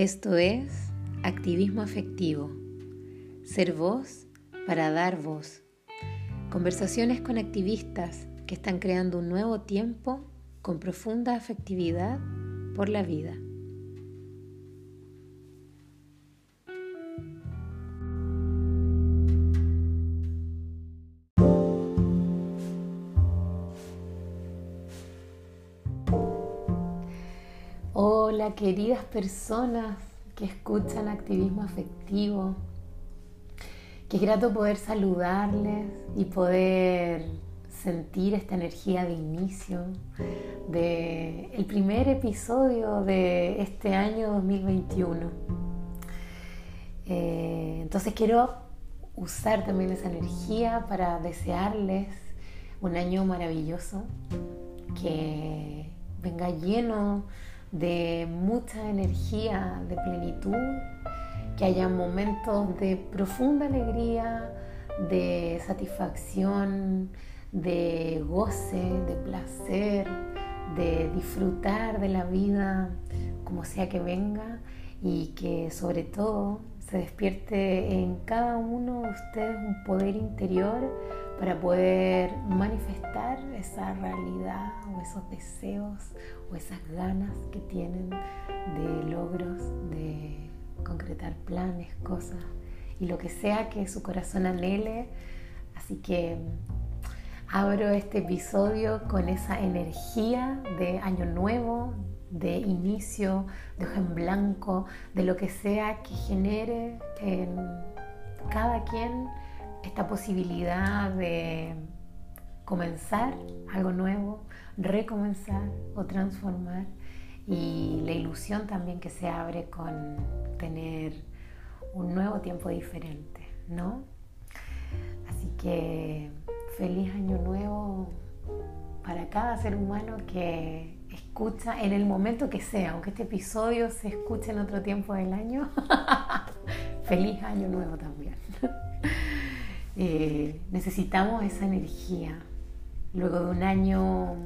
Esto es activismo afectivo, ser voz para dar voz. Conversaciones con activistas que están creando un nuevo tiempo con profunda afectividad por la vida. Queridas personas que escuchan activismo afectivo. Qué grato poder saludarles y poder sentir esta energía de inicio de el primer episodio de este año 2021. Eh, entonces quiero usar también esa energía para desearles un año maravilloso que venga lleno mucha energía, de plenitud, que haya momentos de profunda alegría, de satisfacción, de goce, de placer, de disfrutar de la vida como sea que venga y que sobre todo se despierte en cada uno de ustedes un poder interior para poder manifestar esa realidad esos deseos o esas ganas que tienen de logros, de concretar planes, cosas y lo que sea que su corazón anhele. Así que abro este episodio con esa energía de año nuevo, de inicio, de hoja en blanco, de lo que sea que genere en cada quien esta posibilidad de comenzar algo nuevo, recomenzar o transformar y la ilusión también que se abre con tener un nuevo tiempo diferente, ¿no? Así que feliz año nuevo para cada ser humano que escucha en el momento que sea, aunque este episodio se escuche en otro tiempo del año. feliz año nuevo también. Eh, necesitamos esa energía. Luego de un año,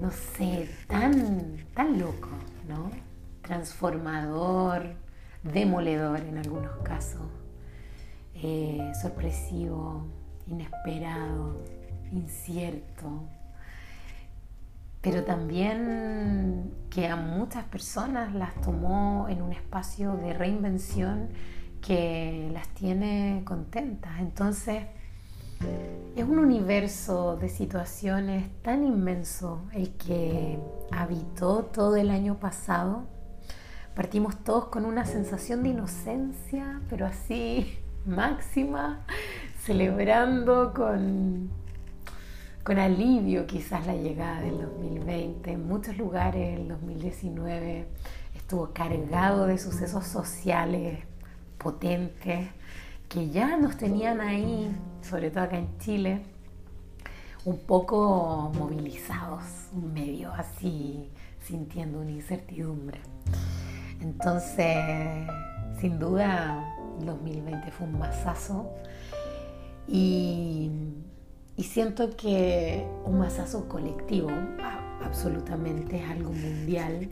no sé, tan, tan loco, ¿no? Transformador, demoledor en algunos casos, eh, sorpresivo, inesperado, incierto, pero también que a muchas personas las tomó en un espacio de reinvención que las tiene contentas. Entonces, es un universo de situaciones tan inmenso el que habitó todo el año pasado. Partimos todos con una sensación de inocencia, pero así máxima, celebrando con, con alivio quizás la llegada del 2020. En muchos lugares el 2019 estuvo cargado de sucesos sociales potentes que ya nos tenían ahí, sobre todo acá en Chile, un poco movilizados, medio así, sintiendo una incertidumbre. Entonces, sin duda, 2020 fue un masazo y, y siento que un masazo colectivo, absolutamente es algo mundial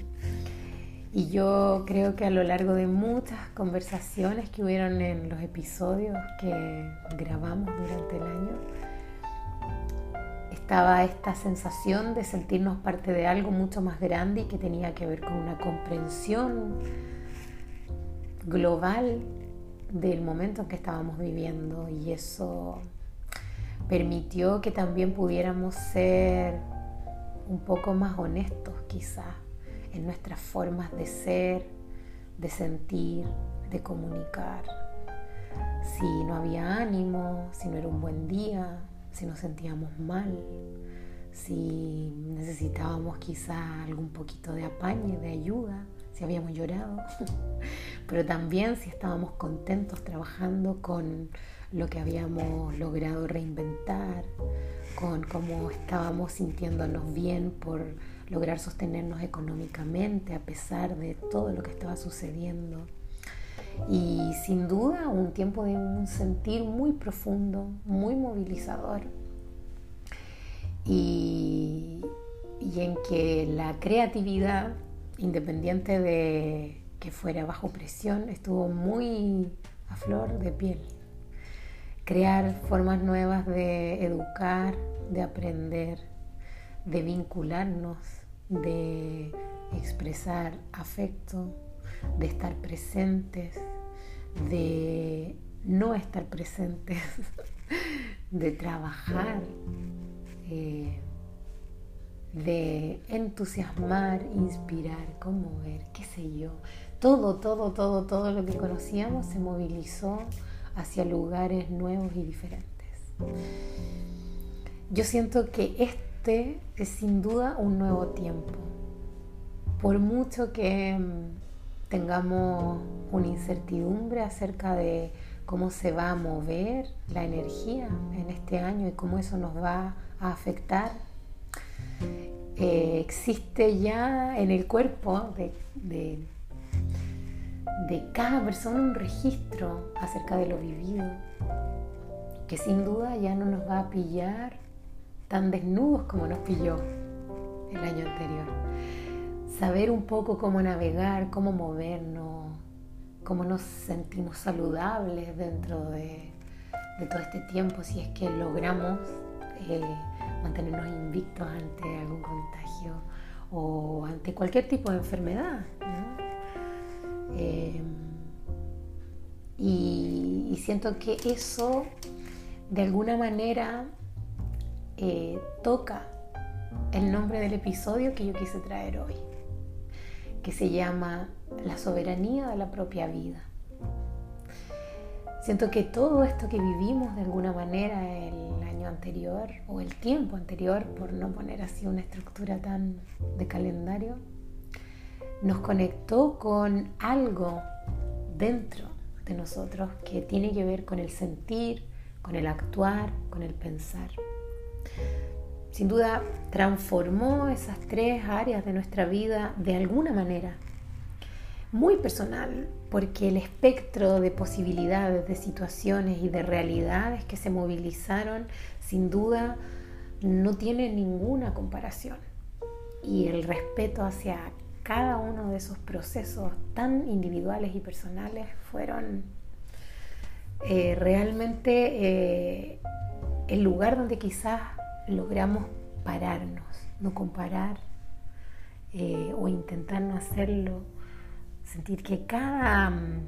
y yo creo que a lo largo de muchas conversaciones que hubieron en los episodios que grabamos durante el año, estaba esta sensación de sentirnos parte de algo mucho más grande y que tenía que ver con una comprensión global del momento en que estábamos viviendo. Y eso permitió que también pudiéramos ser un poco más honestos quizás en nuestras formas de ser, de sentir, de comunicar. Si no había ánimo, si no era un buen día, si nos sentíamos mal, si necesitábamos quizá algún poquito de apañe, de ayuda, si habíamos llorado, pero también si estábamos contentos trabajando con lo que habíamos logrado reinventar, con cómo estábamos sintiéndonos bien por lograr sostenernos económicamente a pesar de todo lo que estaba sucediendo. Y sin duda un tiempo de un sentir muy profundo, muy movilizador. Y, y en que la creatividad independiente de que fuera bajo presión, estuvo muy a flor de piel. Crear formas nuevas de educar, de aprender, de vincularnos, de expresar afecto, de estar presentes, de no estar presentes, de trabajar, eh, de entusiasmar, inspirar, conmover, qué sé yo. Todo, todo, todo, todo lo que conocíamos se movilizó hacia lugares nuevos y diferentes. Yo siento que este es sin duda un nuevo tiempo. Por mucho que mm, tengamos una incertidumbre acerca de cómo se va a mover la energía en este año y cómo eso nos va a afectar. Eh, existe ya en el cuerpo de, de, cada persona un registro acerca de lo vivido, que sin duda ya no nos va a pillar tan desnudos como nos pilló el año anterior. Saber un poco cómo navegar, cómo movernos, cómo nos sentimos saludables dentro de, todo este tiempo, si es que logramos eh, mantenernos invictos ante algún contagio o ante cualquier tipo de enfermedad. Eh, y, siento que eso de alguna manera eh, toca el nombre del episodio que yo quise traer hoy, que se llama la soberanía de la propia vida. Siento que todo esto que vivimos de alguna manera el año anterior o el tiempo anterior, por no poner así una estructura tan de calendario, nos conectó con algo dentro de nosotros que tiene que ver con el sentir, con el actuar, con el pensar. Sin duda transformó esas tres áreas de nuestra vida de alguna manera muy personal, porque el espectro de posibilidades, de situaciones y de realidades que se movilizaron, sin duda, no tiene ninguna comparación. Y el respeto hacia cada uno de esos procesos tan individuales y personales fueron eh, realmente eh, el lugar donde quizás logramos pararnos, no comparar eh, o intentar no hacerlo sentir que cada, mm,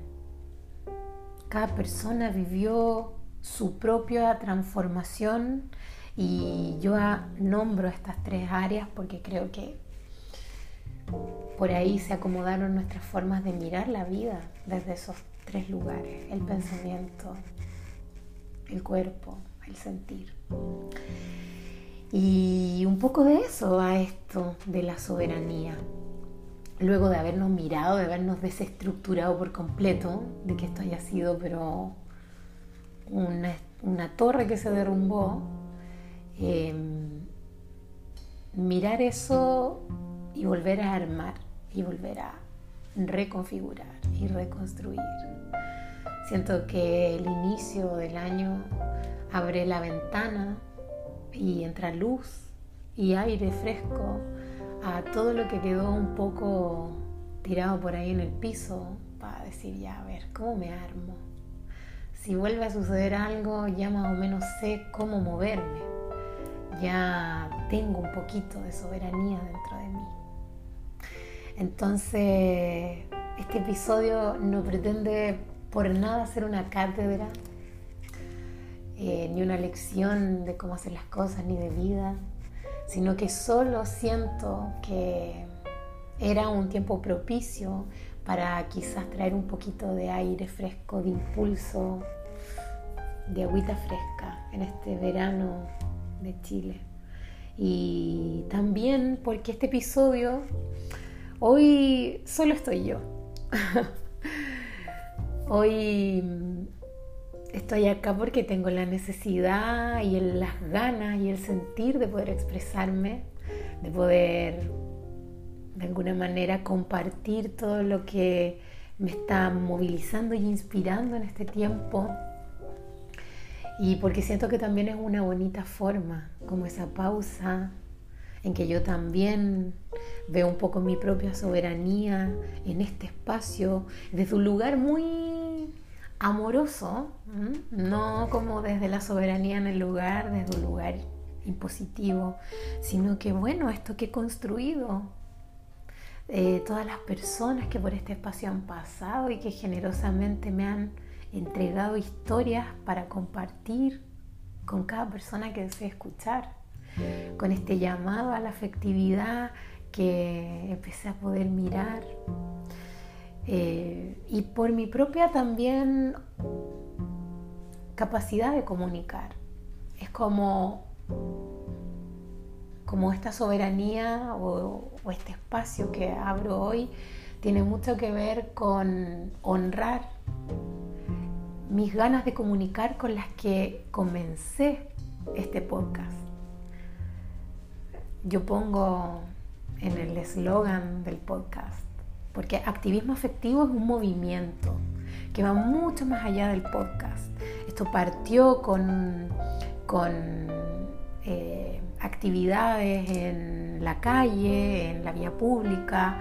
cada persona vivió su propia transformación y yo nombro estas tres áreas porque creo que por ahí se acomodaron nuestras formas de mirar la vida desde esos tres lugares, el pensamiento, el cuerpo, el sentir. Y un poco de eso a esto de la soberanía luego de habernos mirado, de habernos desestructurado por completo, de que esto haya sido pero una, torre que se derrumbó, em, mirar eso y volver a armar y volver a reconfigurar y reconstruir. Siento que el inicio del año abre la ventana y entra luz y aire fresco a todo lo que quedó un poco tirado por ahí en el piso para decir, ya, a ver, ¿cómo me armo? Si vuelve a suceder algo, ya más o menos sé cómo moverme. Ya tengo un poquito de soberanía dentro de mí. Entonces, este episodio no pretende por nada ser una cátedra, eh, ni una lección de cómo hacer las cosas, ni de vida sino que solo siento que era un tiempo propicio para quizás traer un poquito de aire fresco, de impulso, de agüita fresca en este verano de Chile. Y también porque este episodio, hoy solo estoy yo. hoy estoy acá porque tengo la necesidad y las ganas y el sentir de poder expresarme, de poder de alguna manera compartir todo lo que me está movilizando y inspirando en este tiempo. Y porque siento que también es una bonita forma, como esa pausa en que yo también veo un poco mi propia soberanía en este espacio desde un lugar muy amoroso, no como desde la soberanía en el lugar, desde un lugar impositivo, sino que bueno, esto que he construido, eh, todas las personas que por este espacio han pasado y que generosamente me han entregado historias para compartir con cada persona que desee escuchar, con este llamado a la afectividad que empecé a poder mirar eh, y por mi propia también capacidad de comunicar. Es como, como esta soberanía o, o este espacio que abro hoy tiene mucho que ver con honrar mis ganas de comunicar con las que comencé este podcast. Yo pongo en el eslogan del podcast, porque activismo afectivo es un movimiento que va mucho más allá del podcast. Esto partió con, eh, actividades en la calle, en la vía pública,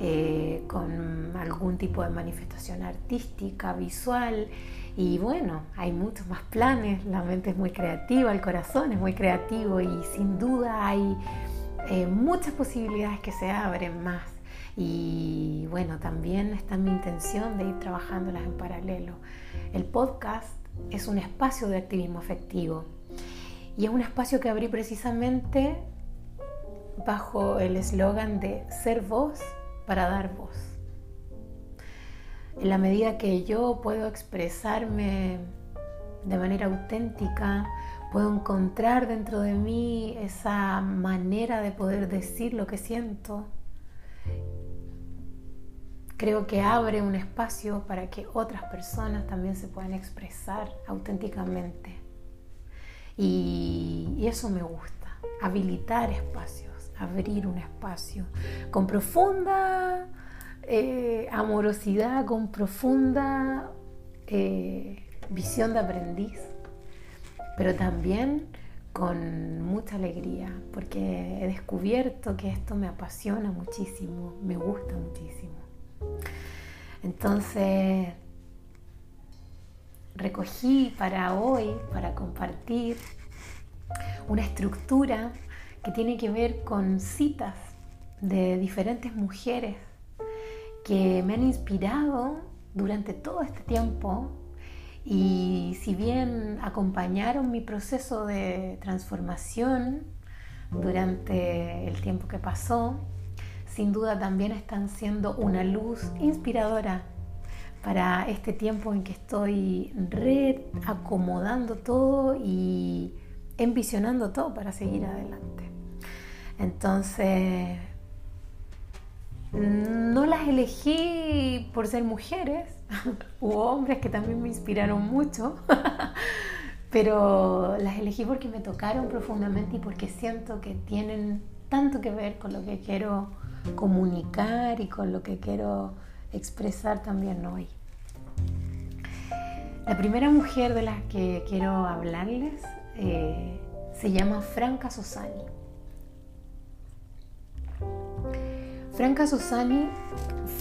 eh, con algún tipo de manifestación artística, visual. Y bueno, hay muchos más planes, la mente es muy creativa, el corazón es muy creativo y sin duda hay eh, muchas posibilidades que se abren más. Y bueno, también está mi intención de ir trabajándolas en paralelo. El podcast es un espacio de activismo afectivo y es un espacio que abrí precisamente bajo el eslogan de ser voz para dar voz. En la medida que yo puedo expresarme de manera auténtica, puedo encontrar dentro de mí esa manera de poder decir lo que siento, creo que abre un espacio para que otras personas también se puedan expresar auténticamente. Y, eso me gusta, habilitar espacios abrir un espacio con profunda eh, amorosidad, con profunda eh, visión de aprendiz, pero también con mucha alegría, porque he descubierto que esto me apasiona muchísimo, me gusta muchísimo. Entonces, recogí para hoy, para compartir, una estructura que tiene que ver con citas de diferentes mujeres que me han inspirado durante todo este tiempo y si bien acompañaron mi proceso de transformación durante el tiempo que pasó, sin duda también están siendo una luz inspiradora para este tiempo en que estoy reacomodando todo y envisionando todo para seguir adelante. Entonces, no las elegí por ser mujeres, hubo hombres que también me inspiraron mucho, pero las elegí porque me tocaron profundamente y porque siento que tienen tanto que ver con lo que quiero comunicar y con lo que quiero expresar también hoy. La primera mujer de la que quiero hablarles eh, se llama Franca Sosani. Franca Susani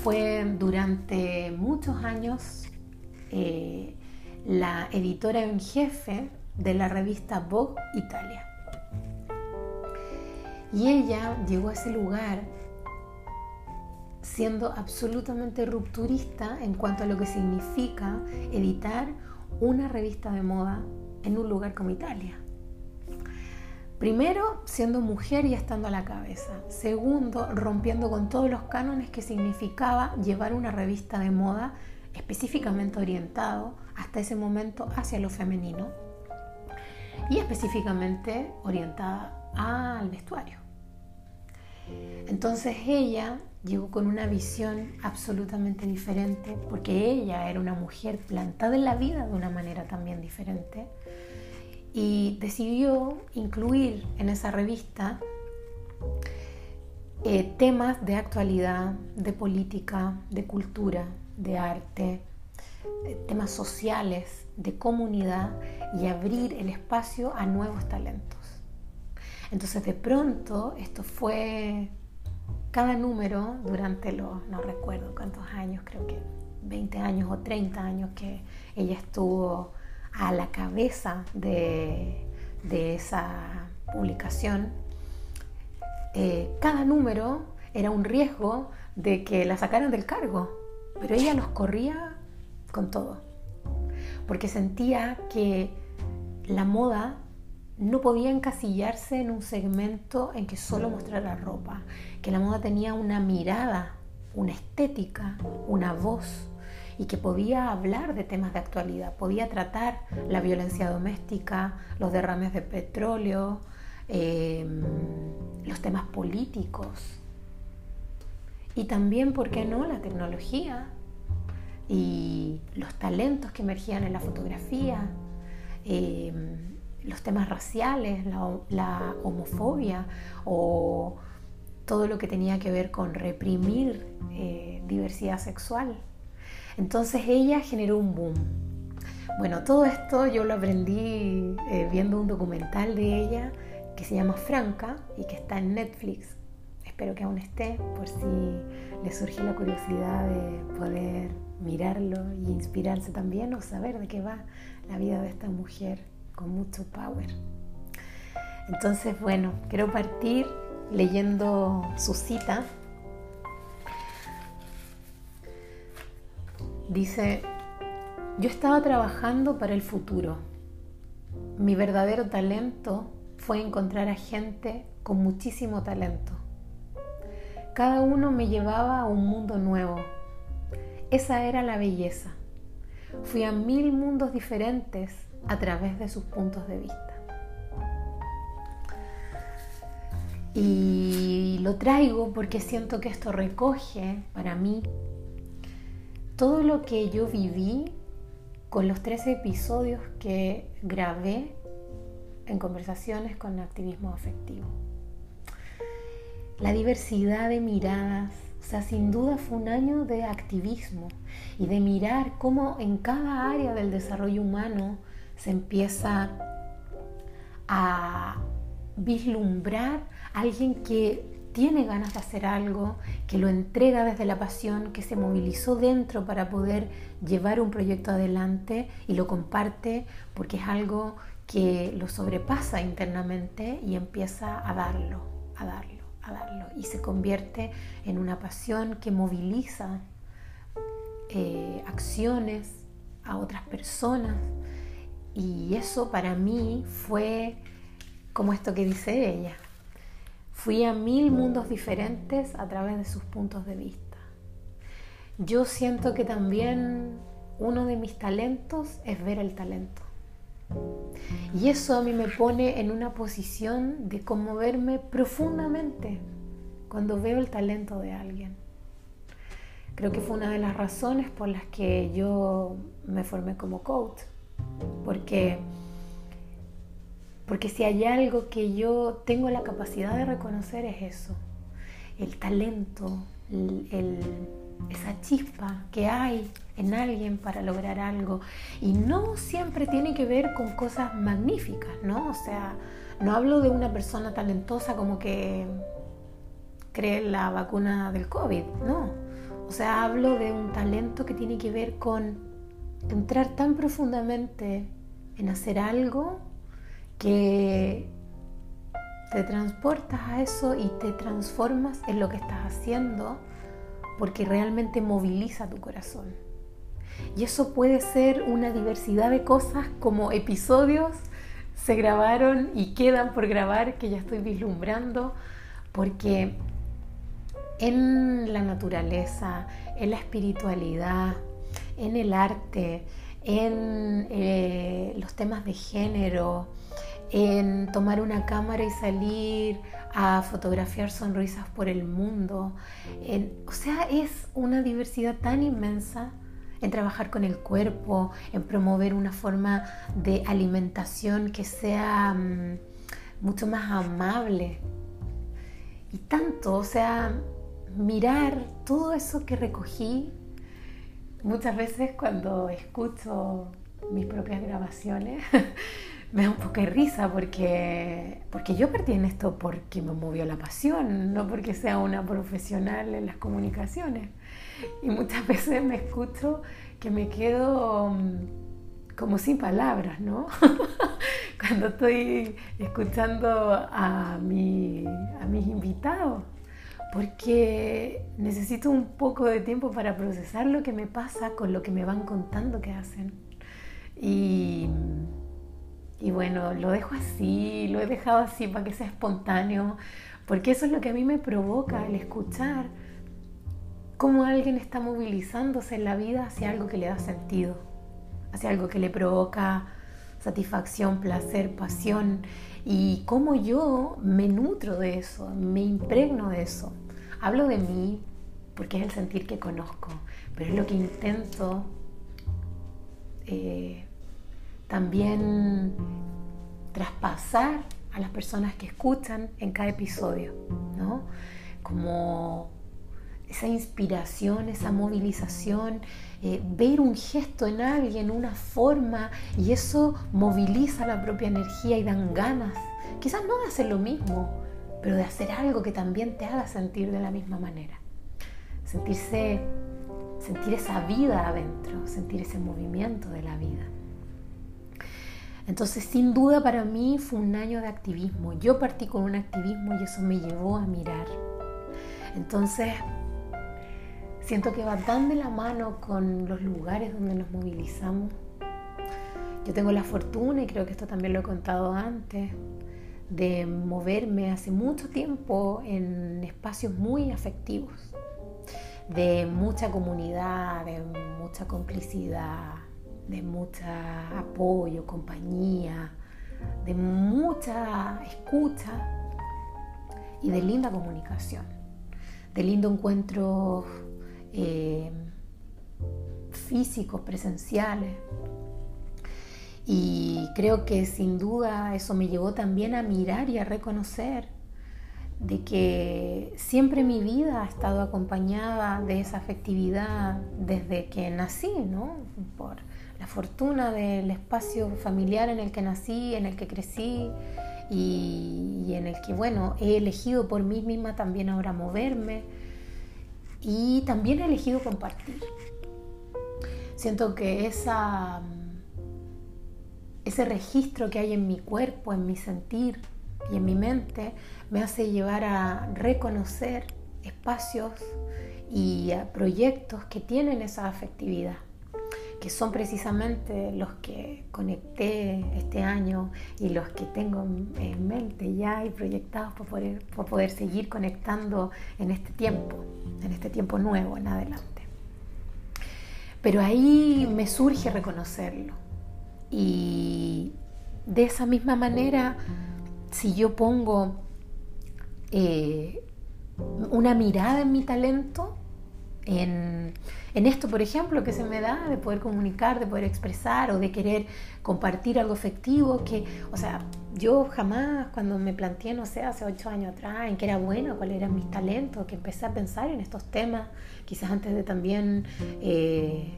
fue durante muchos años eh, la editora en jefe de la revista Vogue Italia. Y ella llegó a ese lugar siendo absolutamente rupturista en cuanto a lo que significa editar una revista de moda en un lugar como Italia. Primero, siendo mujer y estando a la cabeza. Segundo, rompiendo con todos los cánones que significaba llevar una revista de moda específicamente orientado hasta ese momento hacia lo femenino y específicamente orientada al vestuario. Entonces ella llegó con una visión absolutamente diferente porque ella era una mujer plantada en la vida de una manera también diferente y decidió incluir en esa revista eh, temas de actualidad, de política, de cultura, de arte, temas sociales, de comunidad y abrir el espacio a nuevos talentos. Entonces de pronto esto fue cada número durante los, no recuerdo cuántos años, creo que 20 años o 30 años que ella estuvo a la cabeza de, esa publicación, eh, cada número era un riesgo de que la sacaran del cargo, pero ella los corría con todo, porque sentía que la moda no podía encasillarse en un segmento en que solo mostrara ropa, que la moda tenía una mirada, una estética, una voz y que podía hablar de temas de actualidad, podía tratar la violencia doméstica, los derrames de petróleo, em, los temas políticos y también, ¿por qué no?, la tecnología y los talentos que emergían en la fotografía. Em, los temas raciales, la, homofobia o todo lo que tenía que ver con reprimir eh, diversidad sexual. Entonces ella generó un boom. Bueno, todo esto yo lo aprendí eh, viendo un documental de ella que se llama Franca y que está en Netflix. Espero que aún esté por si le surge la curiosidad de poder mirarlo y inspirarse también o saber de qué va la vida de esta mujer con mucho power. Entonces, bueno, quiero partir leyendo su cita. Dice, yo estaba trabajando para el futuro. Mi verdadero talento fue encontrar a gente con muchísimo talento. Cada uno me llevaba a un mundo nuevo. Esa era la belleza. Fui a mil mundos diferentes a través de sus puntos de vista. Y lo traigo porque siento que esto recoge para mí todo lo que yo viví con los tres episodios que grabé en conversaciones con activismo afectivo. La diversidad de miradas, o sea, sin duda fue un año de activismo y de mirar cómo en cada área del desarrollo humano se empieza a vislumbrar a alguien que tiene ganas de hacer algo, que lo entrega desde la pasión, que se movilizó dentro para poder llevar un proyecto adelante y lo comparte porque es algo que lo sobrepasa internamente y empieza a darlo, a darlo, a darlo. Y se convierte en una pasión que moviliza eh, acciones a otras personas y eso para mí fue como esto que dice ella. Fui a mil mundos diferentes a través de sus puntos de vista. Yo siento que también uno de mis talentos es ver el talento. Y eso a mí me pone en una posición de conmoverme profundamente cuando veo el talento de alguien. Creo que fue una de las razones por las que yo me formé como coach porque, porque si hay algo que yo tengo la capacidad de reconocer es eso, el talento, esa chispa que hay en alguien para lograr algo. Y no siempre tiene que ver con cosas magníficas, ¿no? O sea, no hablo de una persona talentosa como que cree la vacuna del COVID, no. O sea, hablo de un talento que tiene que ver con entrar tan profundamente en hacer algo que te transportas a eso y te transformas en lo que estás haciendo porque realmente moviliza tu corazón. Y eso puede ser una diversidad de cosas como episodios se grabaron y quedan por grabar que ya estoy vislumbrando porque en la naturaleza, en la espiritualidad, en el arte, en eh, los temas de género, en tomar una cámara y salir a fotografiar sonrisas por el mundo. o sea, es una diversidad tan inmensa en trabajar con el cuerpo, en promover una forma de alimentación que sea mm, mucho más amable. Y tanto, o sea, mirar todo eso que recogí Muchas veces cuando escucho mis propias grabaciones, me da un poco de risa porque, porque yo perdí en esto porque me movió la pasión, no porque sea una profesional en las comunicaciones. Y muchas veces me escucho que me quedo mm, como sin palabras, ¿no? Cuando estoy escuchando a, mi, a mis invitados, porque necesito un poco de tiempo para procesar lo que me pasa con lo que me van contando que hacen. Y y bueno, lo dejo así, lo he dejado así para que sea espontáneo, porque eso es lo que a mí me provoca el escuchar cómo alguien está movilizándose en la vida hacia algo que le da sentido, hacia algo que le provoca satisfacción, placer, pasión, y cómo yo me nutro de eso, me impregno de eso. Hablo de mí porque es el sentir que conozco, pero es lo que intento eh, también traspasar a las personas que escuchan en cada episodio, ¿no? Como esa inspiración, esa movilización, eh, ver un gesto en alguien, una forma, y eso moviliza la propia energía y dan ganas, quizás no de hacer lo mismo, pero de hacer algo que también te haga sentir de la misma manera. Sentirse, sentir esa vida adentro, sentir ese movimiento de la vida. Entonces, sin duda para mí fue un año de activismo. Yo partí con un activismo y eso me llevó a mirar. Entonces, siento que va tan de la mano con los lugares donde nos movilizamos. Yo tengo la fortuna, y creo que esto también lo he contado antes, de moverme hace mucho tiempo en espacios muy afectivos, de mucha comunidad, de mucha complicidad, de mucho apoyo, compañía, de mucha escucha y de linda comunicación, de lindo encuentros eh, físicos, presenciales. Y creo que sin duda eso me llevó también a mirar y a reconocer de que siempre mi vida ha estado acompañada de esa afectividad desde que nací, ¿no? Por, la fortuna del espacio familiar en el que nací, en el que crecí y, en el que, bueno, he elegido por mí misma también ahora moverme y también he elegido compartir. Siento que esa, ese registro que hay en mi cuerpo, en mi sentir y en mi mente me hace llevar a reconocer espacios y proyectos que tienen esa afectividad que son precisamente los que conecté este año y los que tengo en mente ya y proyectados para poder, poder seguir conectando en este tiempo, en este tiempo nuevo en adelante. Pero ahí me surge reconocerlo. Y de esa misma manera, si yo pongo eh, una mirada en mi talento, en, esto, por ejemplo, que se me da de poder comunicar, de poder expresar o de querer compartir algo efectivo, que, o sea, yo jamás cuando me planteé, no sé, hace ocho años atrás, en qué era bueno, cuáles eran mis talentos, que empecé a pensar en estos temas, quizás antes de también eh,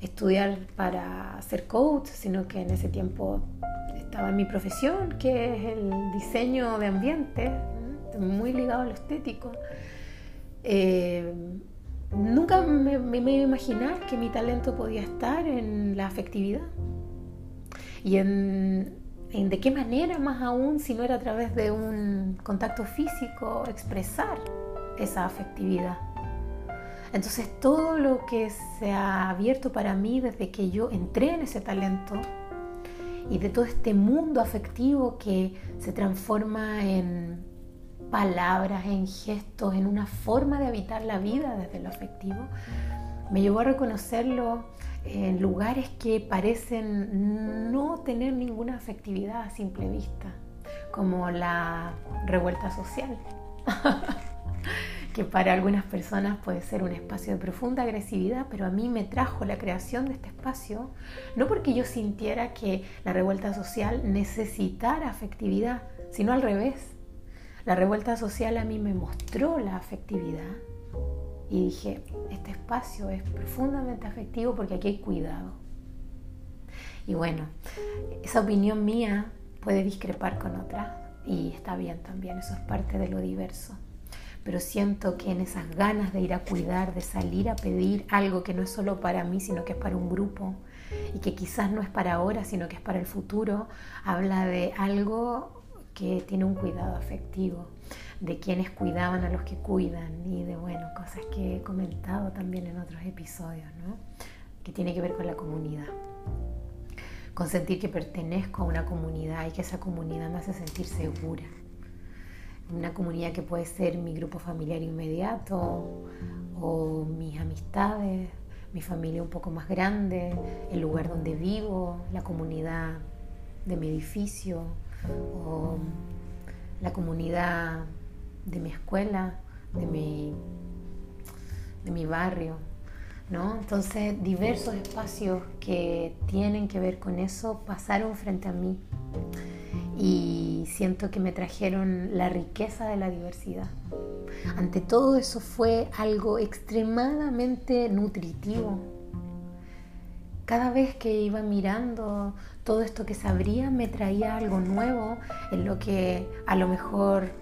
estudiar para ser coach, sino que en ese tiempo estaba en mi profesión, que es el diseño de ambiente, muy ligado a lo estético. Eh, nunca me, me, a imaginar que mi talento podía estar en la afectividad. Y en, en, de qué manera más aún si no era a través de un contacto físico expresar esa afectividad. Entonces todo lo que se ha abierto para mí desde que yo entré en ese talento y de todo este mundo afectivo que se transforma en palabras, en gestos, en una forma de habitar la vida desde lo afectivo, me llevó a reconocerlo en lugares que parecen no tener ninguna afectividad a simple vista, como la revuelta social, que para algunas personas puede ser un espacio de profunda agresividad, pero a mí me trajo la creación de este espacio, no porque yo sintiera que la revuelta social necesitara afectividad, sino al revés la revuelta social a mí me mostró la afectividad y dije, este espacio es profundamente afectivo porque aquí hay cuidado. Y bueno, esa opinión mía puede discrepar con otra y está bien también, eso es parte de lo diverso. Pero siento que en esas ganas de ir a cuidar, de salir a pedir algo que no es solo para mí, sino que es para un grupo y que quizás no es para ahora, sino que es para el futuro, habla de algo que tiene un cuidado afectivo, de quienes cuidaban a los que cuidan y de, bueno, cosas que he comentado también en otros episodios, ¿no? que tiene que ver con la comunidad con sentir que pertenezco a una comunidad y que esa comunidad me hace sentir segura. Una comunidad que puede ser mi grupo familiar inmediato o mis amistades, mi familia un poco más grande, el lugar donde vivo, la comunidad de mi edificio o la comunidad de mi escuela, de mi, de mi barrio. Entonces, diversos espacios que tienen que ver con eso pasaron frente a mí y siento que me trajeron la riqueza de la diversidad. Ante todo eso fue algo extremadamente nutritivo. Cada vez que iba mirando todo esto que sabría me traía algo nuevo en lo que a lo mejor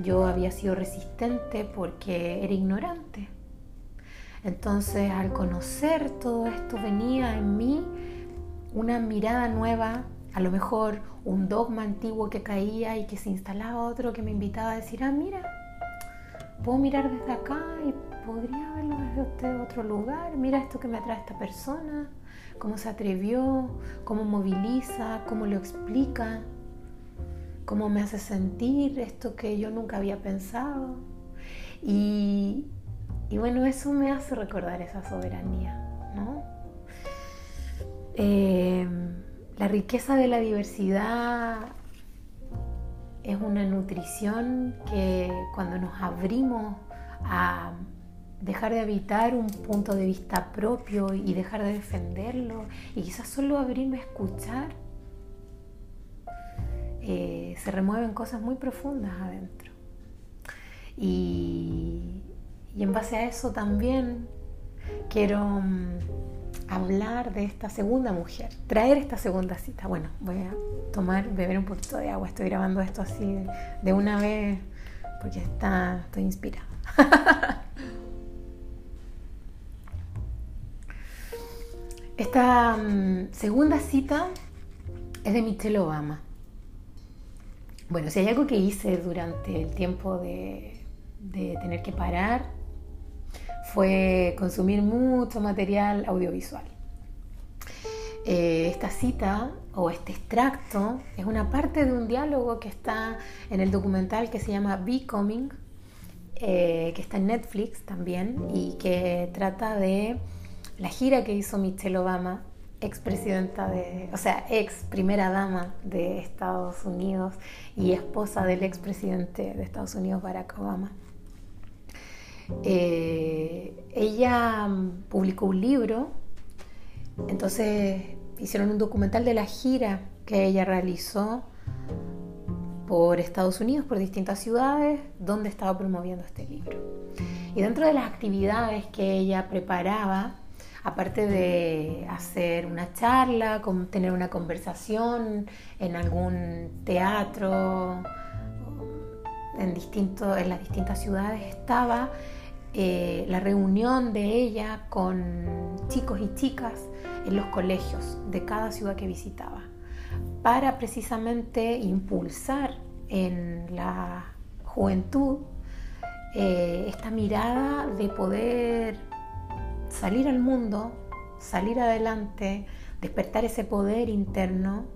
yo había sido resistente porque era ignorante. Entonces al conocer todo esto venía en mí una mirada nueva, a lo mejor un dogma antiguo que caía y que se instalaba otro que me invitaba a decir, ah, mira, puedo mirar desde acá y podría verlo desde este otro lugar, mira esto que me trae esta persona, cómo se atrevió, cómo moviliza, cómo lo explica, cómo me hace sentir esto que yo nunca había pensado. Y, y bueno, eso me hace recordar esa soberanía, ¿no? Eh, la riqueza de la diversidad es una nutrición que cuando nos abrimos a dejar de habitar un punto de vista propio y dejar de defenderlo y quizás solo abrirme a escuchar, eh, se remueven cosas muy profundas adentro. Y, y en base a eso también quiero mm, hablar de esta segunda mujer, traer esta segunda cita. Bueno, voy a tomar, beber un poquito de agua. Estoy grabando esto así de, una vez porque está, estoy inspirada. Esta mm, segunda cita es de Michelle Obama. Bueno, si hay algo que hice durante el tiempo de, de tener que parar fue consumir mucho material audiovisual. Eh, esta cita o este extracto es una parte de un diálogo que está en el documental que se llama Becoming, eh, que está en Netflix también y que trata de la gira que hizo Michelle Obama, ex presidenta de, o sea, ex primera dama de Estados Unidos y esposa del ex presidente de Estados Unidos, Barack Obama. Eh, ella mm, publicó un libro, entonces hicieron un documental de la gira que ella realizó por Estados Unidos, por distintas ciudades, donde estaba promoviendo este libro. Y dentro de las actividades que ella preparaba, aparte de hacer una charla, tener una conversación en algún teatro, en, en las distintas ciudades, estaba eh, la reunión de ella con chicos y chicas en los colegios de cada ciudad que visitaba, para precisamente impulsar en la juventud eh, esta mirada de poder salir al mundo, salir adelante, despertar ese poder interno.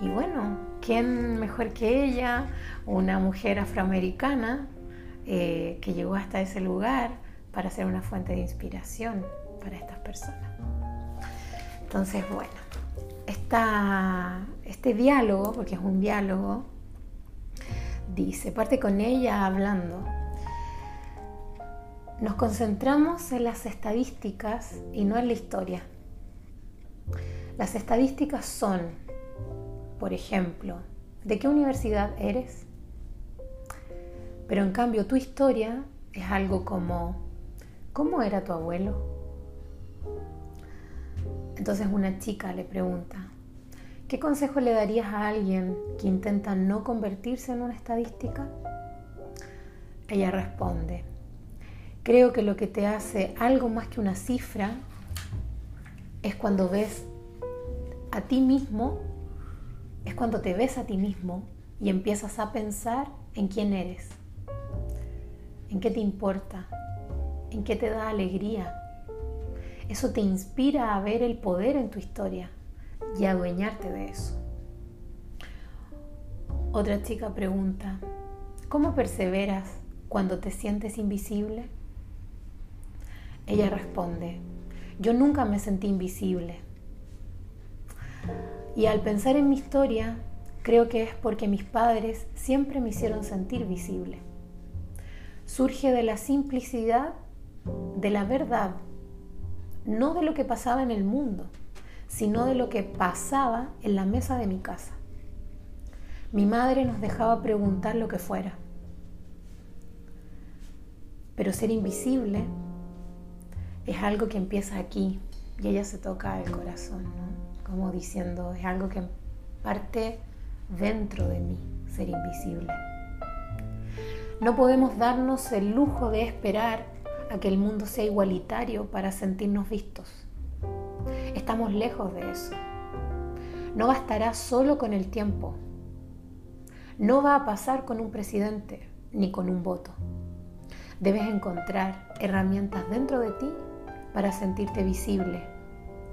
Y bueno, ¿quién mejor que ella, una mujer afroamericana, eh, que llegó hasta ese lugar para ser una fuente de inspiración para estas personas. Entonces, bueno, este diálogo, porque es un diálogo, dice, parte con ella hablando. Nos concentramos en las estadísticas y no en la historia. Las estadísticas son, por ejemplo, ¿de qué universidad eres? Pero en cambio tu historia es algo como, ¿cómo era tu abuelo? Entonces una chica le pregunta, ¿Qué consejo le darías a alguien que intenta no convertirse en una estadística? Ella responde, creo que lo que te hace algo más que una cifra es cuando ves a ti mismo, es cuando te ves a ti mismo y empiezas a pensar en quién eres, en qué te importa, en qué te da alegría. Eso te inspira a ver el poder en tu historia y a adueñarte de eso. Otra chica pregunta, ¿cómo perseveras cuando te sientes invisible? Ella responde, yo nunca me sentí invisible. Y al pensar en mi historia, creo que es porque mis padres siempre me hicieron sentir visible. Surge de la simplicidad de la verdad, no de lo que pasaba en el mundo, sino de lo que pasaba en la mesa de mi casa. Mi madre nos dejaba preguntar lo que fuera, pero ser invisible es algo que empieza aquí y ella se toca el corazón, ¿no? como diciendo, es algo que parte dentro de mí, ser invisible. No podemos darnos el lujo de esperar a que el mundo sea igualitario para sentirnos vistos. Estamos lejos de eso. No bastará solo con el tiempo. No va a pasar con un presidente ni con un voto. Debes encontrar herramientas dentro de ti para sentirte visible,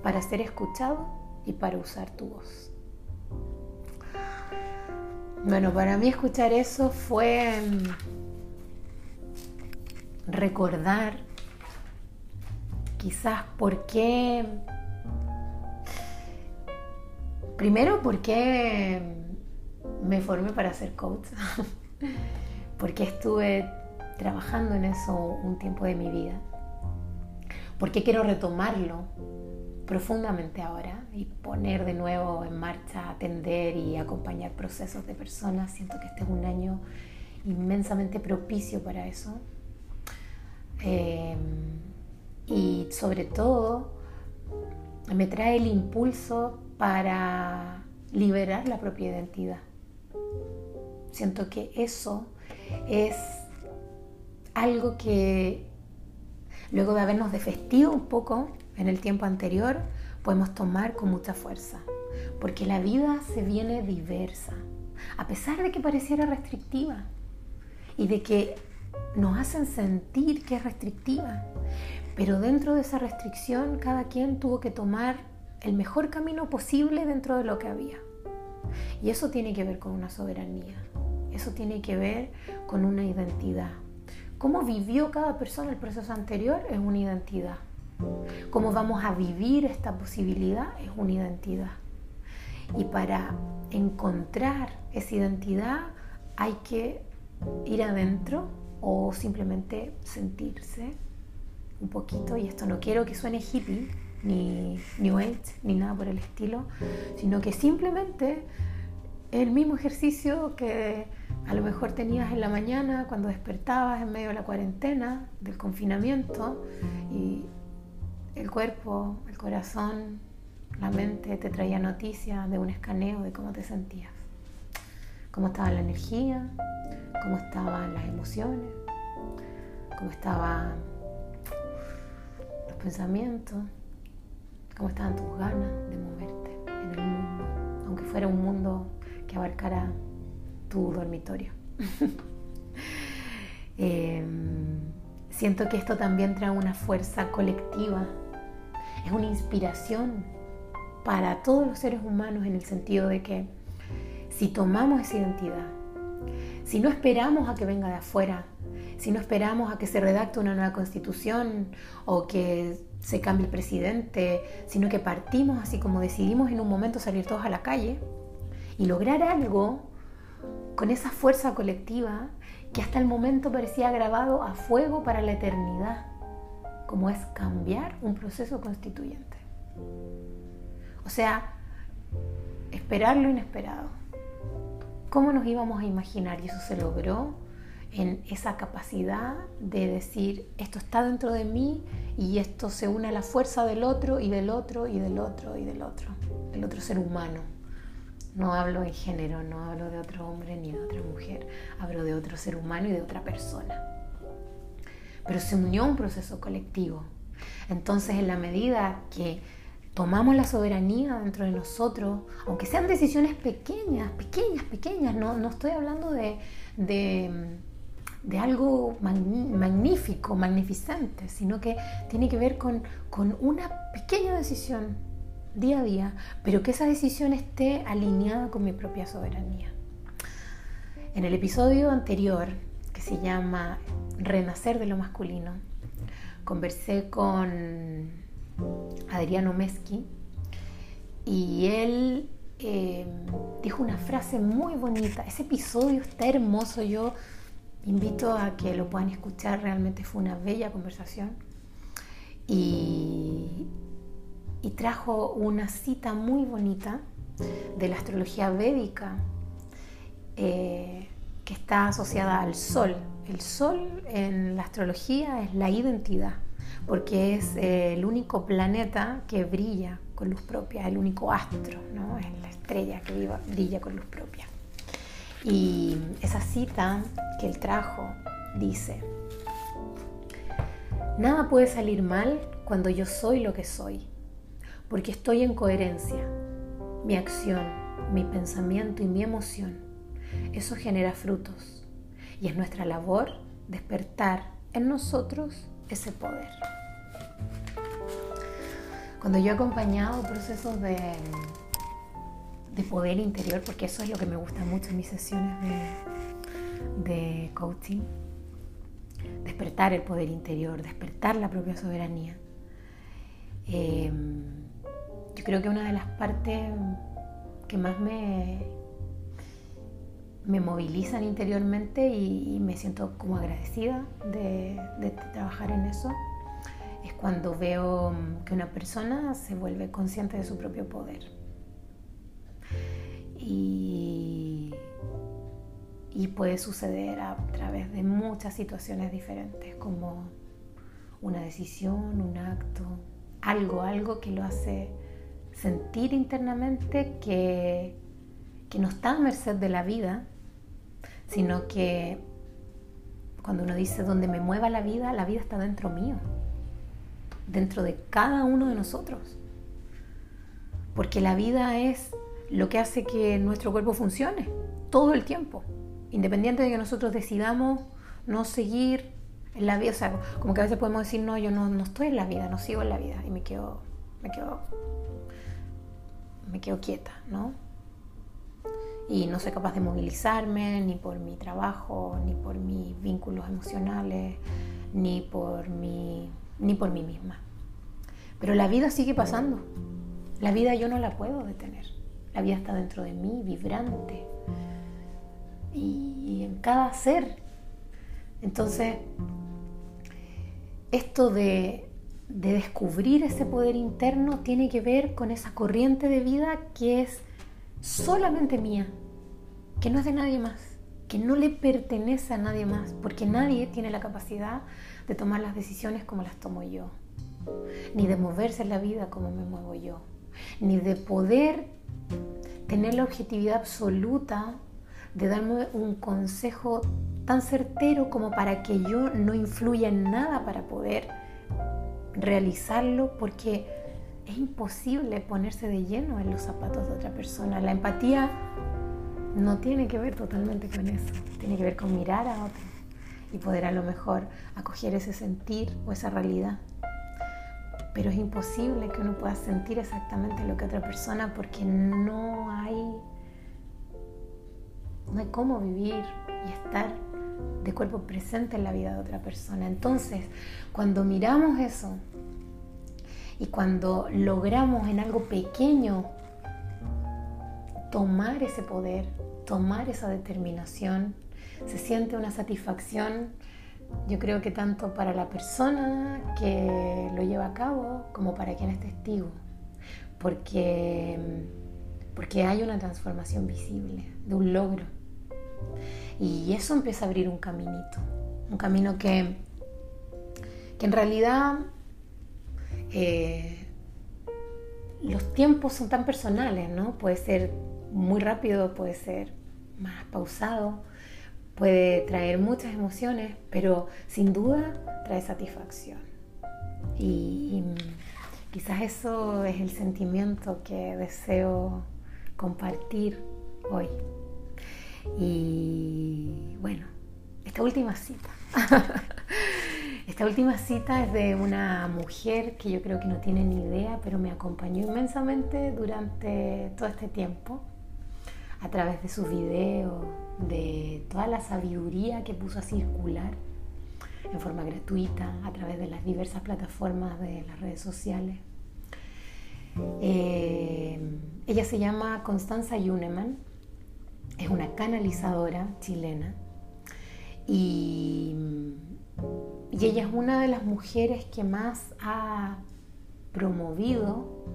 para ser escuchado y para usar tu voz. Bueno, para mí escuchar eso fue mm, recordar quizás por qué, primero por qué me formé para ser coach, porque estuve trabajando en eso un tiempo de mi vida ¿Por qué quiero retomarlo profundamente ahora y poner de nuevo en marcha, atender y acompañar procesos de personas. Siento que este es un año inmensamente propicio para eso. Em, y sobre todo me trae el impulso para liberar la propia identidad. Siento que eso es algo que luego de habernos defestido un poco en el tiempo anterior, podemos tomar con mucha fuerza, porque la vida se viene diversa, a pesar de que pareciera restrictiva y de que nos hacen sentir que es restrictiva, pero dentro de esa restricción cada quien tuvo que tomar el mejor camino posible dentro de lo que había. Y eso tiene que ver con una soberanía, eso tiene que ver con una identidad, Cómo vivió cada persona el proceso anterior es una identidad. Cómo vamos a vivir esta posibilidad es una identidad. Y para encontrar esa identidad hay que ir adentro o simplemente sentirse un poquito. Y esto no quiero que suene hippie, ni New Age, ni nada por el estilo, sino que simplemente el mismo ejercicio que a lo mejor tenías en la mañana cuando despertabas en medio de la cuarentena, del confinamiento, y el cuerpo, el corazón, la mente te traía noticias de un escaneo de cómo te sentías, cómo estaba la energía, cómo estaban las emociones, cómo estaban los pensamientos, cómo estaban tus ganas de moverte en el mundo, aunque fuera un mundo que abarcara tu dormitorio. Em, siento que esto también trae una fuerza colectiva, es una inspiración para todos los seres humanos en el sentido de que si tomamos esa identidad, si no esperamos a que venga de afuera, si no esperamos a que se redacte una nueva constitución o que se cambie el presidente, sino que partimos así como decidimos en un momento salir todos a la calle y lograr algo con esa fuerza colectiva que hasta el momento parecía grabado a fuego para la eternidad, como es cambiar un proceso constituyente. O sea, esperar lo inesperado. ¿Cómo nos íbamos a imaginar? Y eso se logró en esa capacidad de decir, esto está dentro de mí y esto se une a la fuerza del otro y del otro y del otro y del otro, el otro ser humano No hablo de género, no hablo de otro hombre ni de otra mujer, hablo de otro ser humano y de otra persona. Pero se unió un proceso colectivo. Entonces, en la medida que tomamos la soberanía dentro de nosotros, aunque sean decisiones pequeñas, pequeñas, pequeñas, no, no estoy hablando de, de, algo magnífico, magnificente, sino que tiene que ver con, con una pequeña decisión día a día, pero que esa decisión esté alineada con mi propia soberanía. En el episodio anterior, que se llama Renacer de lo masculino, conversé con Adriano Meschi y él eh, dijo una frase muy bonita. Ese episodio está hermoso, yo invito a que lo puedan escuchar, realmente fue una bella conversación. Y, y trajo una cita muy bonita de la astrología védica eh, que está asociada al sol. El sol en la astrología es la identidad, porque es eh, el único planeta que brilla con luz propia, el único astro, ¿no? es la estrella que brilla con luz propia. Y esa cita que él trajo dice, nada puede salir mal cuando yo soy lo que soy porque estoy en coherencia. Mi acción, mi pensamiento y mi emoción, eso genera frutos. Y es nuestra labor despertar en nosotros ese poder. Cuando yo he acompañado procesos de, de poder interior, porque eso es lo que me gusta mucho en mis sesiones de, coaching, despertar el poder interior, despertar la propia soberanía. Eh, creo que una de las partes que más me, me movilizan interiormente y, me siento como agradecida de, trabajar en eso es cuando veo que una persona se vuelve consciente de su propio poder. Y, y puede suceder a través de muchas situaciones diferentes, como una decisión, un acto, algo, algo que lo hace sentir internamente que, que no está a merced de la vida, sino que cuando uno dice donde me mueva la vida, la vida está dentro mío, dentro de cada uno de nosotros. Porque la vida es lo que hace que nuestro cuerpo funcione todo el tiempo, independiente de que nosotros decidamos no seguir en la vida. O sea, como que a veces podemos decir, no, yo no, no estoy en la vida, no sigo en la vida y me quedo, me quedo me quedo quieta, ¿no? Y no soy capaz de movilizarme ni por mi trabajo, ni por mis vínculos emocionales, ni por mi, ni por mí misma. Pero la vida sigue pasando. La vida yo no la puedo detener. La vida está dentro de mí, vibrante. Y, en cada ser. Entonces, esto de de descubrir ese poder interno tiene que ver con esa corriente de vida que es solamente mía, que no es de nadie más, que no le pertenece a nadie más, porque nadie tiene la capacidad de tomar las decisiones como las tomo yo, ni de moverse en la vida como me muevo yo, ni de poder tener la objetividad absoluta de darme un consejo tan certero como para que yo no influya en nada para poder realizarlo porque es imposible ponerse de lleno en los zapatos de otra persona. La empatía no tiene que ver totalmente con eso, tiene que ver con mirar a otro y poder a lo mejor acoger ese sentir o esa realidad. Pero es imposible que uno pueda sentir exactamente lo que otra persona porque no hay no hay cómo vivir y estar de cuerpo presente en la vida de otra persona. Entonces, cuando miramos eso y cuando logramos en algo pequeño tomar ese poder, tomar esa determinación, se siente una satisfacción, yo creo que tanto para la persona que lo lleva a cabo como para quien es testigo, porque, porque hay una transformación visible, de un logro. Y eso empieza a abrir un caminito, un camino que, que en realidad eh, los tiempos son tan personales, ¿no? Puede ser muy rápido, puede ser más pausado, puede traer muchas emociones, pero sin duda trae satisfacción. Y, quizás eso es el sentimiento que deseo compartir hoy. Y bueno, esta última cita. Esta última cita es de una mujer que yo creo que no tiene ni idea, pero me acompañó inmensamente durante todo este tiempo a través de sus videos, de toda la sabiduría que puso a circular en forma gratuita a través de las diversas plataformas de las redes sociales. Eh, ella se llama Constanza Yuneman, es una canalizadora chilena y, y ella es una de las mujeres que más ha promovido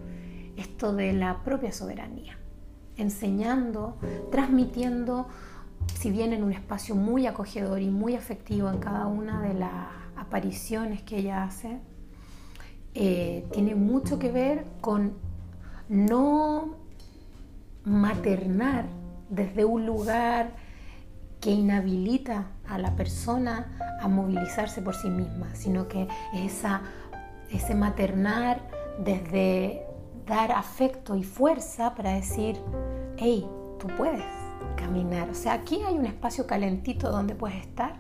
esto de la propia soberanía enseñando, transmitiendo, si bien en un espacio muy acogedor y muy afectivo en cada una de las apariciones que ella hace, eh, tiene mucho que ver con no maternar desde un lugar que inhabilita a la persona a movilizarse por sí misma, sino que esa, ese maternar desde dar afecto y fuerza para decir, hey, tú puedes caminar. O sea, aquí hay un espacio calentito donde puedes estar,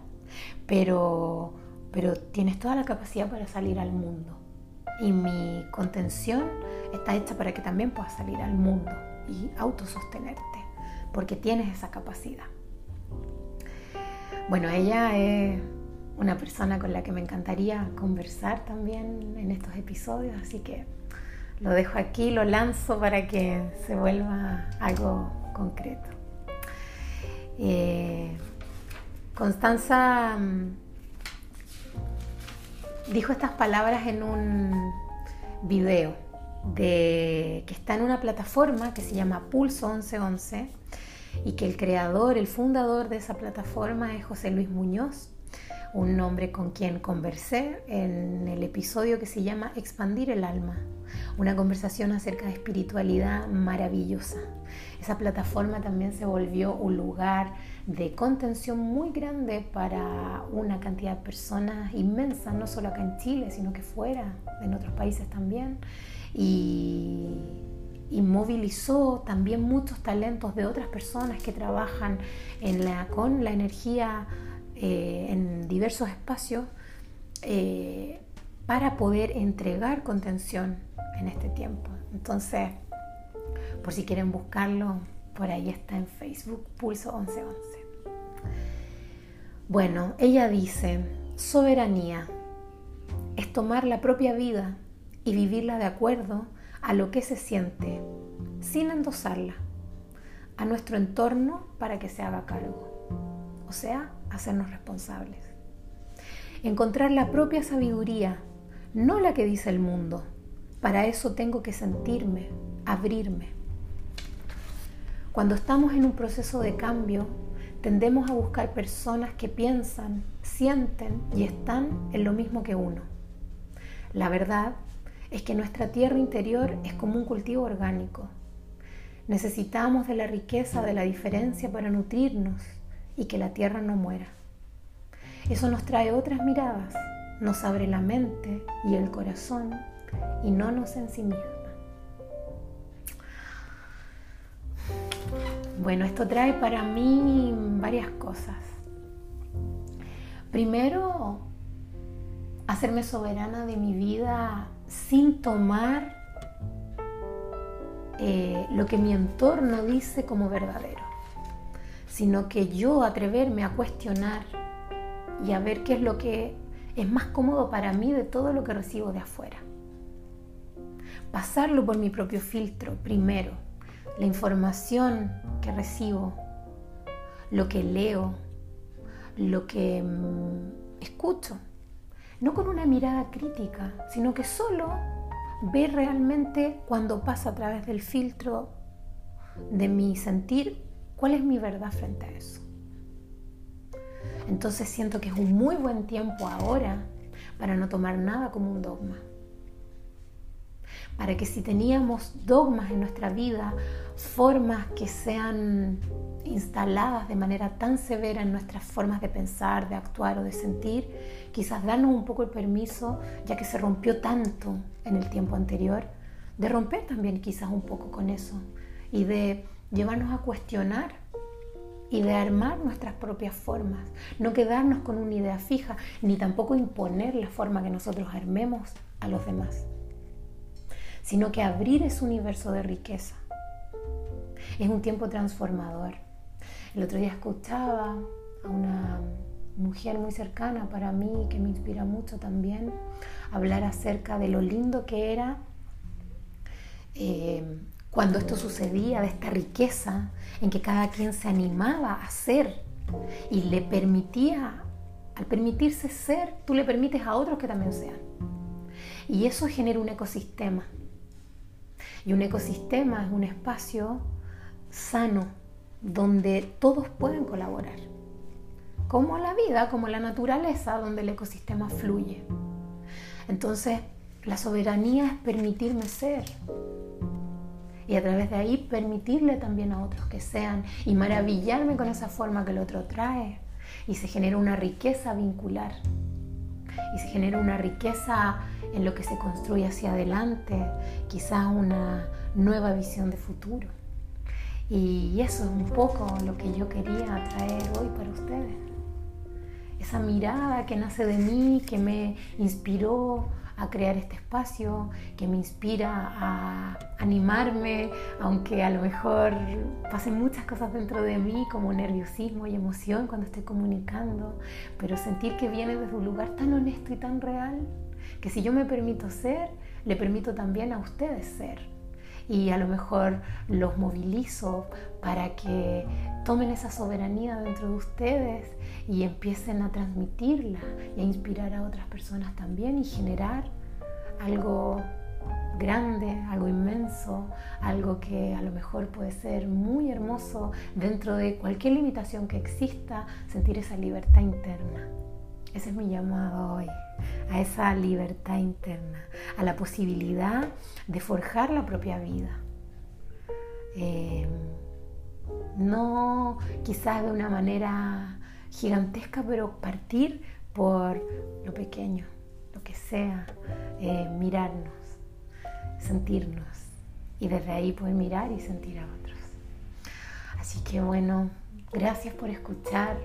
pero, pero tienes toda la capacidad para salir al mundo. Y mi contención está hecha para que también puedas salir al mundo y autosostenerte, porque tienes esa capacidad. Bueno, ella es una persona con la que me encantaría conversar también en estos episodios, así que lo dejo aquí, lo lanzo para que se vuelva algo concreto. Eh, Constanza mm, dijo estas palabras en un video de, que está en una plataforma que se llama Pulso 1111 y que el creador, el fundador de esa plataforma es José Luis Muñoz, un hombre con quien conversé en el episodio que se llama Expandir el alma una conversación acerca de espiritualidad maravillosa. Esa plataforma también se volvió un lugar de contención muy grande para una cantidad de personas inmensa, no solo acá en Chile, sino que fuera, en otros países también. Y, movilizó también muchos talentos de otras personas que trabajan en la, con la energía eh, en diversos espacios eh, para poder entregar contención en este tiempo. Entonces, por si quieren buscarlo, por ahí está en Facebook, Pulso 1111. Bueno, ella dice, soberanía es tomar la propia vida y vivirla de acuerdo a lo que se siente, sin endosarla, a nuestro entorno para que se haga cargo, o sea, hacernos responsables. Encontrar la propia sabiduría, no la que dice el mundo, para eso tengo que sentirme, abrirme. Cuando estamos en un proceso de cambio, tendemos a buscar personas que piensan, sienten y están en lo mismo que uno. La verdad es que nuestra tierra interior es como un cultivo orgánico. Necesitamos de la riqueza de la diferencia para nutrirnos y que la tierra no muera. Eso nos trae otras miradas, nos abre la mente y el corazón y no nos ensimisma. Bueno, esto trae para mí varias cosas. Primero, hacerme soberana de mi vida sin tomar eh, lo que mi entorno dice como verdadero, sino que yo atreverme a cuestionar y a ver qué es lo que es más cómodo para mí de todo lo que recibo de afuera. Pasarlo por mi propio filtro primero, la información que recibo, lo que leo, lo que mm, escucho, no con una mirada crítica, sino que solo ver realmente cuando pasa a través del filtro de mi sentir cuál es mi verdad frente a eso. Entonces siento que es un muy buen tiempo ahora para no tomar nada como un dogma para que si teníamos dogmas en nuestra vida formas que sean instaladas de manera tan severa en nuestras formas de pensar, de actuar o de sentir, quizás darnos un poco el permiso, ya que se rompió tanto en el tiempo anterior, de romper también quizás un poco con eso y de llevarnos a cuestionar y de armar nuestras propias formas, no quedarnos con una idea fija, ni tampoco imponer la forma que nosotros armemos a los demás, sino que abrir ese universo de riqueza. Es un tiempo transformador. El otro día escuchaba a una mujer muy cercana para mí, que me inspira mucho también, hablar acerca de lo lindo que era eh, cuando esto sucedía, de esta riqueza en que cada quien se animaba a ser y le permitía, al permitirse ser, tú le permites a otros que también sean. Y eso genera un ecosistema. Y un ecosistema es un espacio sano donde todos pueden colaborar. Como la vida, como la naturaleza, donde el ecosistema fluye. Entonces, la soberanía es permitirme ser, y a través de ahí permitirle también a otros que sean y maravillarme con esa forma que el otro trae y se genera una riqueza vincular y se genera una riqueza en lo que se construye hacia adelante, quizás una nueva visión de futuro. Y eso es un poco lo que yo quería traer hoy para ustedes. Esa mirada que nace de mí, que me inspiró a crear este espacio, que me inspira a animarme, aunque a lo mejor pasen muchas cosas dentro de mí como nerviosismo y emoción cuando estoy comunicando, pero sentir que viene desde un lugar tan honesto y tan real, que si yo me permito ser, le permito también a ustedes ser. Y a lo mejor los movilizo para que tomen esa soberanía dentro de ustedes y empiecen a transmitirla y a inspirar a otras personas también y generar algo grande, algo inmenso, algo que a lo mejor puede ser muy hermoso dentro de cualquier limitación que exista, sentir esa libertad interna. Ese es mi llamado hoy, a esa libertad interna, a la posibilidad de forjar la propia vida. Eh, no quizás de una manera gigantesca, pero partir por lo pequeño, lo que sea, eh, mirarnos, sentirnos y desde ahí poder mirar y sentir a otros. Así que bueno, gracias por escuchar,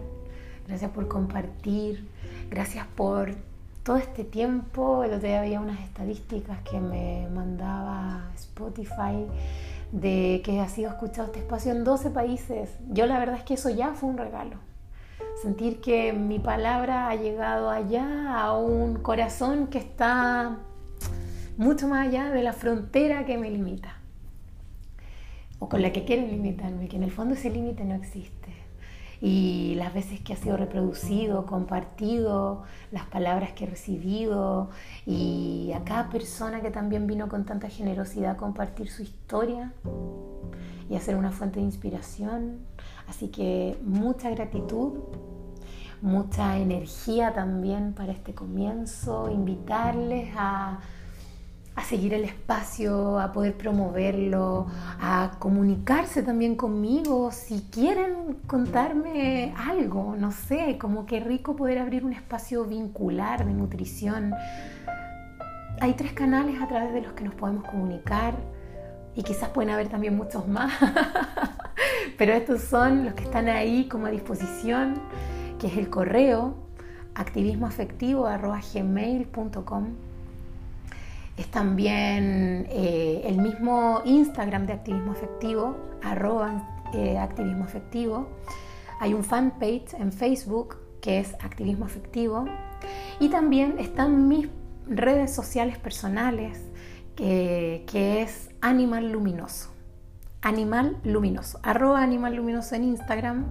gracias por compartir, gracias por todo este tiempo. El otro día había unas estadísticas que me mandaba Spotify de que ha sido escuchado este espacio en 12 países. Yo la verdad es que eso ya fue un regalo sentir que mi palabra ha llegado allá a un corazón que está mucho más allá de la frontera que me limita o con la que quieren limitarme, que en el fondo ese límite no existe. Y las veces que ha sido reproducido, compartido, las palabras que he recibido y a cada persona que también vino con tanta generosidad a compartir su historia y a ser una fuente de inspiración, Así que mucha gratitud, mucha energía también para este comienzo, invitarles a, seguir el espacio, a poder promoverlo, a comunicarse también conmigo, si quieren contarme algo, no sé, como qué rico poder abrir un espacio vincular de nutrición. Hay tres canales a través de los que nos podemos comunicar y quizás pueden haber también muchos más. Pero estos son los que están ahí como a disposición, que es el correo activismoafectivo.gmail.com Es también eh, el mismo Instagram de Activismo Afectivo, arroba eh, Activismo Afectivo. Hay un fanpage en Facebook que es Activismo Afectivo. Y también están mis redes sociales personales, que es Animal Luminoso. Animal Luminoso, arroba Animal Luminoso en Instagram,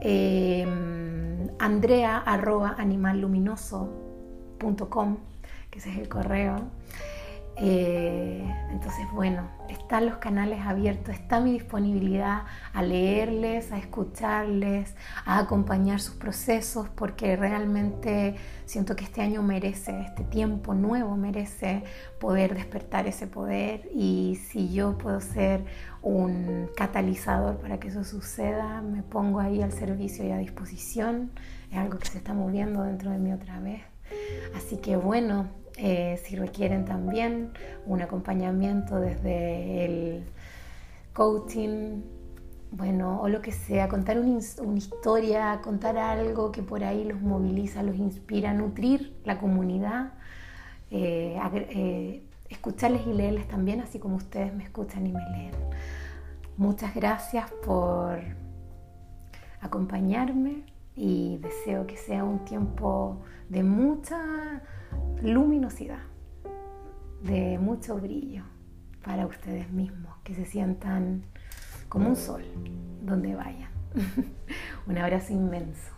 eh, Andrea animalluminoso.com, ese es el correo. Eh, entonces, bueno, están los canales abiertos, está mi disponibilidad a leerles, a escucharles, a acompañar sus procesos, porque realmente siento que este año merece, este tiempo nuevo merece poder despertar ese poder y si yo puedo ser un catalizador para que eso suceda, me pongo ahí al servicio y a disposición. Es algo que se está moviendo dentro de mí otra vez. Así que bueno, eh, si requieren también un acompañamiento desde el coaching, bueno, o lo que sea, contar una, historia, contar algo que por ahí los moviliza, los inspira, nutrir la comunidad, eh, eh, escucharles y leerles también, así como ustedes me escuchan y me leen. Muchas gracias por acompañarme y deseo que sea un tiempo de mucha luminosidad, de mucho brillo para ustedes mismos, que se sientan como un sol donde vayan. un abrazo inmenso.